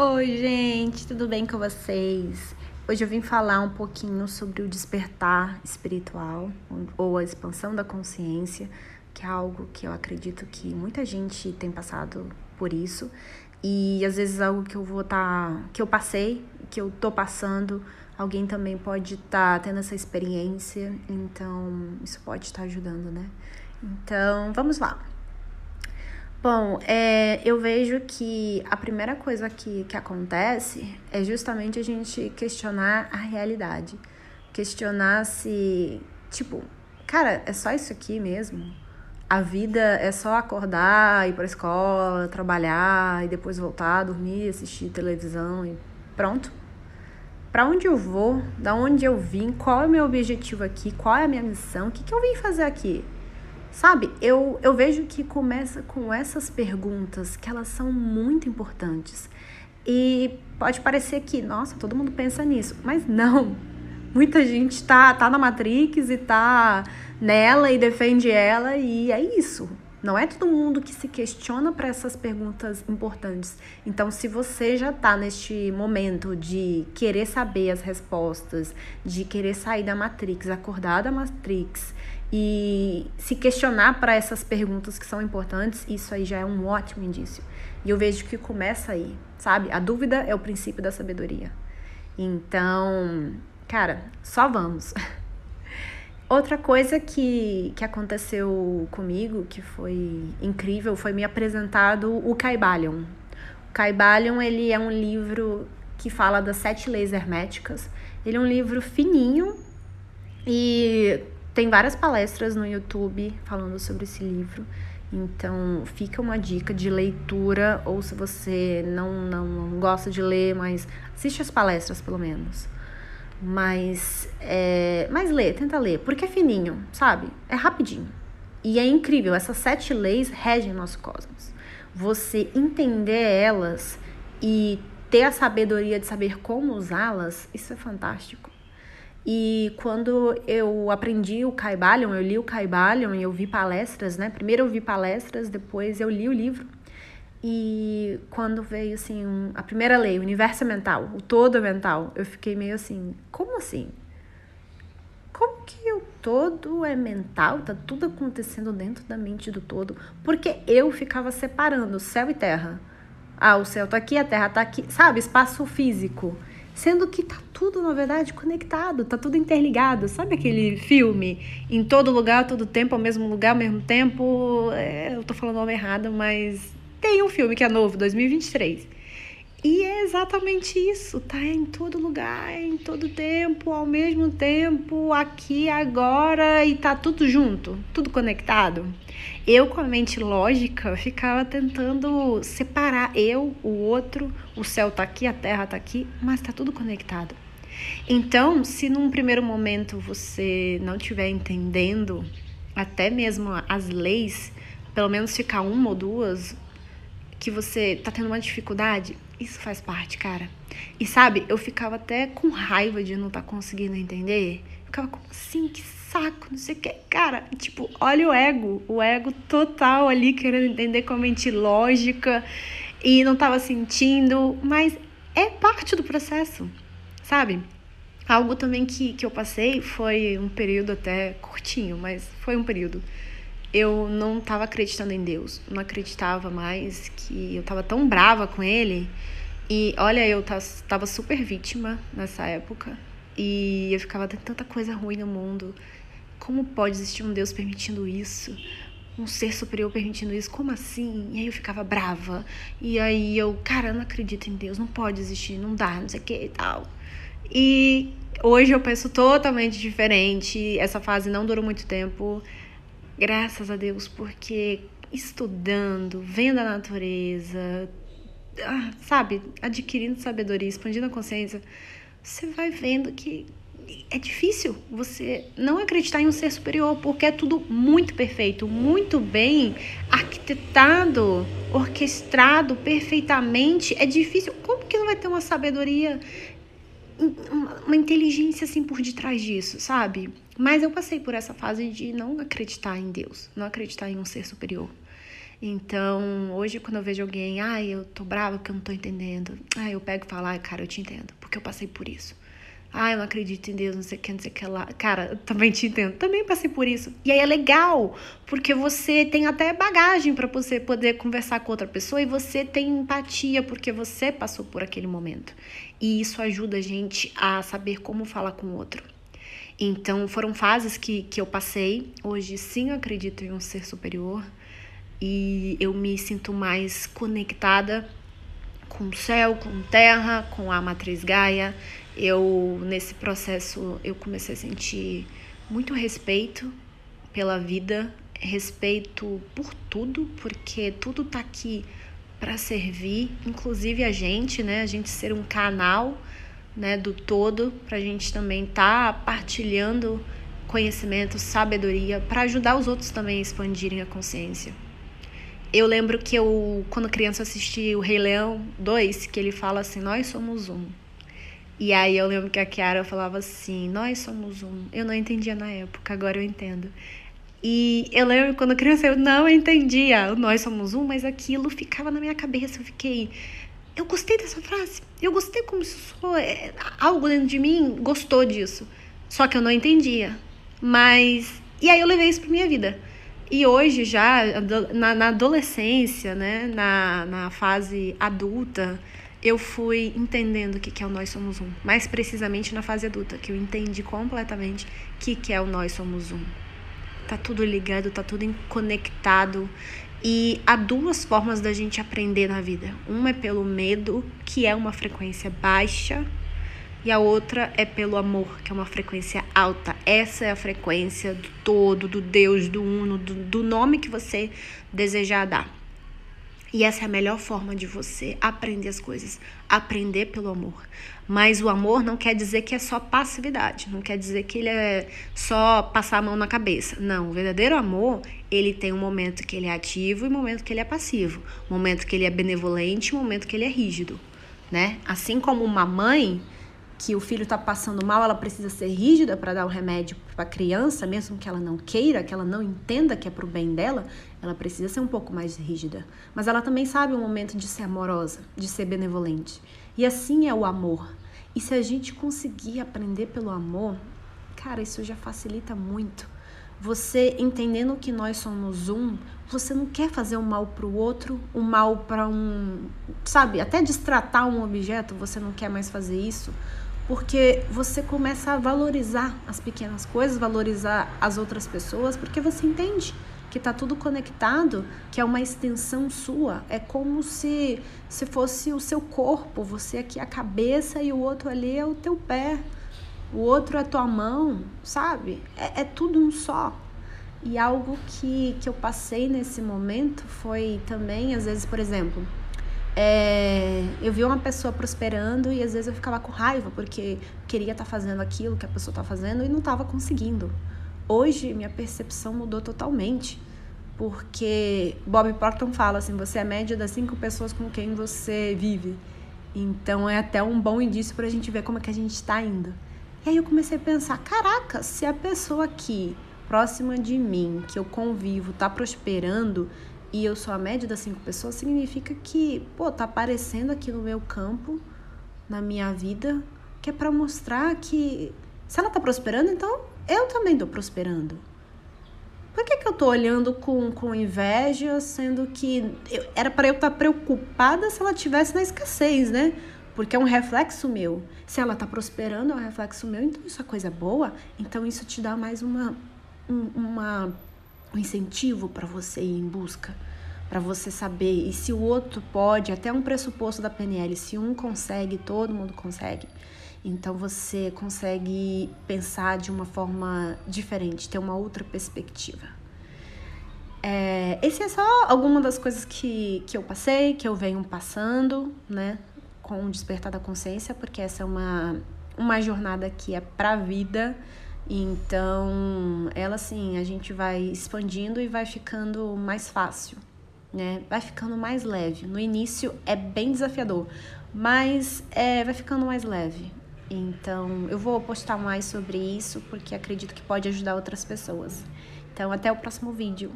Oi, gente, tudo bem com vocês? Hoje eu vim falar um pouquinho sobre o despertar espiritual ou a expansão da consciência, que é algo que eu acredito que muita gente tem passado por isso e às vezes algo que eu vou estar, tá, que eu passei, que eu tô passando, alguém também pode estar tá tendo essa experiência, então isso pode estar tá ajudando, né? Então, vamos lá. Bom, é, eu vejo que a primeira coisa que, que acontece é justamente a gente questionar a realidade. Questionar se, tipo, cara, é só isso aqui mesmo? A vida é só acordar, ir pra escola, trabalhar e depois voltar, dormir, assistir televisão e pronto? Para onde eu vou? Da onde eu vim? Qual é o meu objetivo aqui? Qual é a minha missão? O que, que eu vim fazer aqui? Sabe, eu, eu vejo que começa com essas perguntas que elas são muito importantes. E pode parecer que, nossa, todo mundo pensa nisso, mas não. Muita gente tá, tá na Matrix e tá nela e defende ela, e é isso. Não é todo mundo que se questiona para essas perguntas importantes. Então, se você já está neste momento de querer saber as respostas, de querer sair da Matrix, acordar da Matrix e se questionar para essas perguntas que são importantes, isso aí já é um ótimo indício. E eu vejo que começa aí, sabe? A dúvida é o princípio da sabedoria. Então, cara, só vamos. Outra coisa que, que aconteceu comigo, que foi incrível, foi me apresentado o Caibalion. O Caibalion, ele é um livro que fala das sete leis herméticas. Ele é um livro fininho e tem várias palestras no YouTube falando sobre esse livro. Então, fica uma dica de leitura, ou se você não, não, não gosta de ler, mas assiste as palestras pelo menos. Mas, é, mas lê, tenta ler, porque é fininho, sabe? É rapidinho. E é incrível, essas sete leis regem nosso cosmos. Você entender elas e ter a sabedoria de saber como usá-las, isso é fantástico. E quando eu aprendi o Caibalion, eu li o Caibalion e eu vi palestras, né? Primeiro eu vi palestras, depois eu li o livro. E quando veio assim, um, a primeira lei, o universo é mental, o todo é mental, eu fiquei meio assim, como assim? Como que o todo é mental? Tá tudo acontecendo dentro da mente do todo? Porque eu ficava separando céu e terra. Ah, o céu tá aqui, a terra tá aqui, sabe? Espaço físico. Sendo que tá tudo, na verdade, conectado, tá tudo interligado. Sabe aquele filme? Em todo lugar, todo tempo, ao mesmo lugar, ao mesmo tempo. É, eu tô falando o nome errado, mas tem um filme que é novo, 2023. E é exatamente isso, tá em todo lugar, em todo tempo, ao mesmo tempo, aqui, agora, e tá tudo junto, tudo conectado. Eu, com a mente lógica, ficava tentando separar eu, o outro, o céu tá aqui, a terra tá aqui, mas tá tudo conectado. Então, se num primeiro momento você não estiver entendendo até mesmo as leis, pelo menos ficar uma ou duas, que você tá tendo uma dificuldade, isso faz parte, cara. E sabe, eu ficava até com raiva de não tá conseguindo entender. Ficava como assim, que saco, não sei o que. Cara, tipo, olha o ego, o ego total ali querendo entender com a mente lógica e não tava sentindo, mas é parte do processo, sabe? Algo também que, que eu passei foi um período até curtinho, mas foi um período eu não estava acreditando em Deus, não acreditava mais que eu estava tão brava com ele. E olha, eu estava super vítima nessa época e eu ficava tendo tanta coisa ruim no mundo. Como pode existir um Deus permitindo isso? Um ser superior permitindo isso? Como assim? E aí eu ficava brava. E aí eu, cara, eu não acredito em Deus, não pode existir, não dá, não sei o que e tal. E hoje eu penso totalmente diferente. Essa fase não durou muito tempo. Graças a Deus, porque estudando, vendo a natureza, ah, sabe, adquirindo sabedoria, expandindo a consciência, você vai vendo que é difícil você não acreditar em um ser superior, porque é tudo muito perfeito, muito bem arquitetado, orquestrado perfeitamente. É difícil. Como que não vai ter uma sabedoria, uma inteligência assim por detrás disso, sabe? Mas eu passei por essa fase de não acreditar em Deus, não acreditar em um ser superior. Então, hoje, quando eu vejo alguém, ai, eu tô brava porque eu não tô entendendo, ai, eu pego e falo, ai, cara, eu te entendo, porque eu passei por isso. Ai, eu não acredito em Deus, não sei o que, não sei o que lá. Cara, eu também te entendo, também passei por isso. E aí é legal, porque você tem até bagagem para você poder conversar com outra pessoa e você tem empatia, porque você passou por aquele momento. E isso ajuda a gente a saber como falar com o outro. Então, foram fases que, que eu passei. Hoje, sim, eu acredito em um ser superior e eu me sinto mais conectada com o céu, com terra, com a matriz Gaia. Eu nesse processo eu comecei a sentir muito respeito pela vida, respeito por tudo, porque tudo tá aqui para servir, inclusive a gente, né? A gente ser um canal, né, do todo, para a gente também estar tá partilhando conhecimento, sabedoria, para ajudar os outros também a expandirem a consciência. Eu lembro que eu, quando criança, assisti o Rei Leão 2, que ele fala assim: Nós somos um. E aí eu lembro que a Kiara falava assim: Nós somos um. Eu não entendia na época, agora eu entendo. E eu lembro quando criança eu não entendia nós somos um, mas aquilo ficava na minha cabeça. Eu fiquei. Eu gostei dessa frase. Eu gostei como isso soa. É, algo dentro de mim gostou disso. Só que eu não entendia. Mas. E aí eu levei isso pra minha vida. E hoje, já na, na adolescência, né, na, na fase adulta, eu fui entendendo o que, que é o Nós Somos Um. Mais precisamente na fase adulta, que eu entendi completamente o que, que é o Nós Somos Um. Tá tudo ligado, tá tudo conectado. E há duas formas da gente aprender na vida. Uma é pelo medo, que é uma frequência baixa, e a outra é pelo amor, que é uma frequência alta. Essa é a frequência do todo, do Deus, do Uno, do, do nome que você desejar dar. E essa é a melhor forma de você aprender as coisas, aprender pelo amor. Mas o amor não quer dizer que é só passividade, não quer dizer que ele é só passar a mão na cabeça. Não, o verdadeiro amor, ele tem um momento que ele é ativo e um momento que ele é passivo, um momento que ele é benevolente e um momento que ele é rígido, né? Assim como uma mãe que o filho está passando mal, ela precisa ser rígida para dar o remédio para a criança, mesmo que ela não queira, que ela não entenda que é para o bem dela, ela precisa ser um pouco mais rígida. Mas ela também sabe o momento de ser amorosa, de ser benevolente. E assim é o amor. E se a gente conseguir aprender pelo amor, cara, isso já facilita muito. Você entendendo que nós somos um, você não quer fazer o um mal para o outro, o um mal para um, sabe, até destratar um objeto, você não quer mais fazer isso porque você começa a valorizar as pequenas coisas, valorizar as outras pessoas, porque você entende que está tudo conectado, que é uma extensão sua. É como se, se fosse o seu corpo, você aqui é a cabeça e o outro ali é o teu pé, o outro é a tua mão, sabe? É, é tudo um só. E algo que, que eu passei nesse momento foi também, às vezes, por exemplo, é, eu vi uma pessoa prosperando e às vezes eu ficava com raiva porque queria estar tá fazendo aquilo que a pessoa está fazendo e não estava conseguindo. Hoje minha percepção mudou totalmente, porque Bob Proctor fala assim: você é média das cinco pessoas com quem você vive. Então é até um bom indício para a gente ver como é que a gente está indo. E aí eu comecei a pensar: caraca, se a pessoa aqui próxima de mim, que eu convivo, está prosperando, e eu sou a média das cinco pessoas, significa que, pô, tá aparecendo aqui no meu campo, na minha vida, que é para mostrar que se ela tá prosperando, então eu também tô prosperando. Por que, que eu tô olhando com, com inveja, sendo que eu, era para eu estar tá preocupada se ela tivesse na escassez, né? Porque é um reflexo meu. Se ela tá prosperando, é um reflexo meu, então isso é coisa boa. Então isso te dá mais uma, um, uma um incentivo para você ir em busca, para você saber. E se o outro pode, até um pressuposto da PNL, se um consegue, todo mundo consegue. Então você consegue pensar de uma forma diferente, ter uma outra perspectiva. É, esse é só alguma das coisas que, que eu passei, que eu venho passando, né, com o despertar da consciência, porque essa é uma, uma jornada que é para a vida então, ela assim, a gente vai expandindo e vai ficando mais fácil, né? Vai ficando mais leve. No início é bem desafiador, mas é, vai ficando mais leve. Então, eu vou postar mais sobre isso porque acredito que pode ajudar outras pessoas. Então, até o próximo vídeo.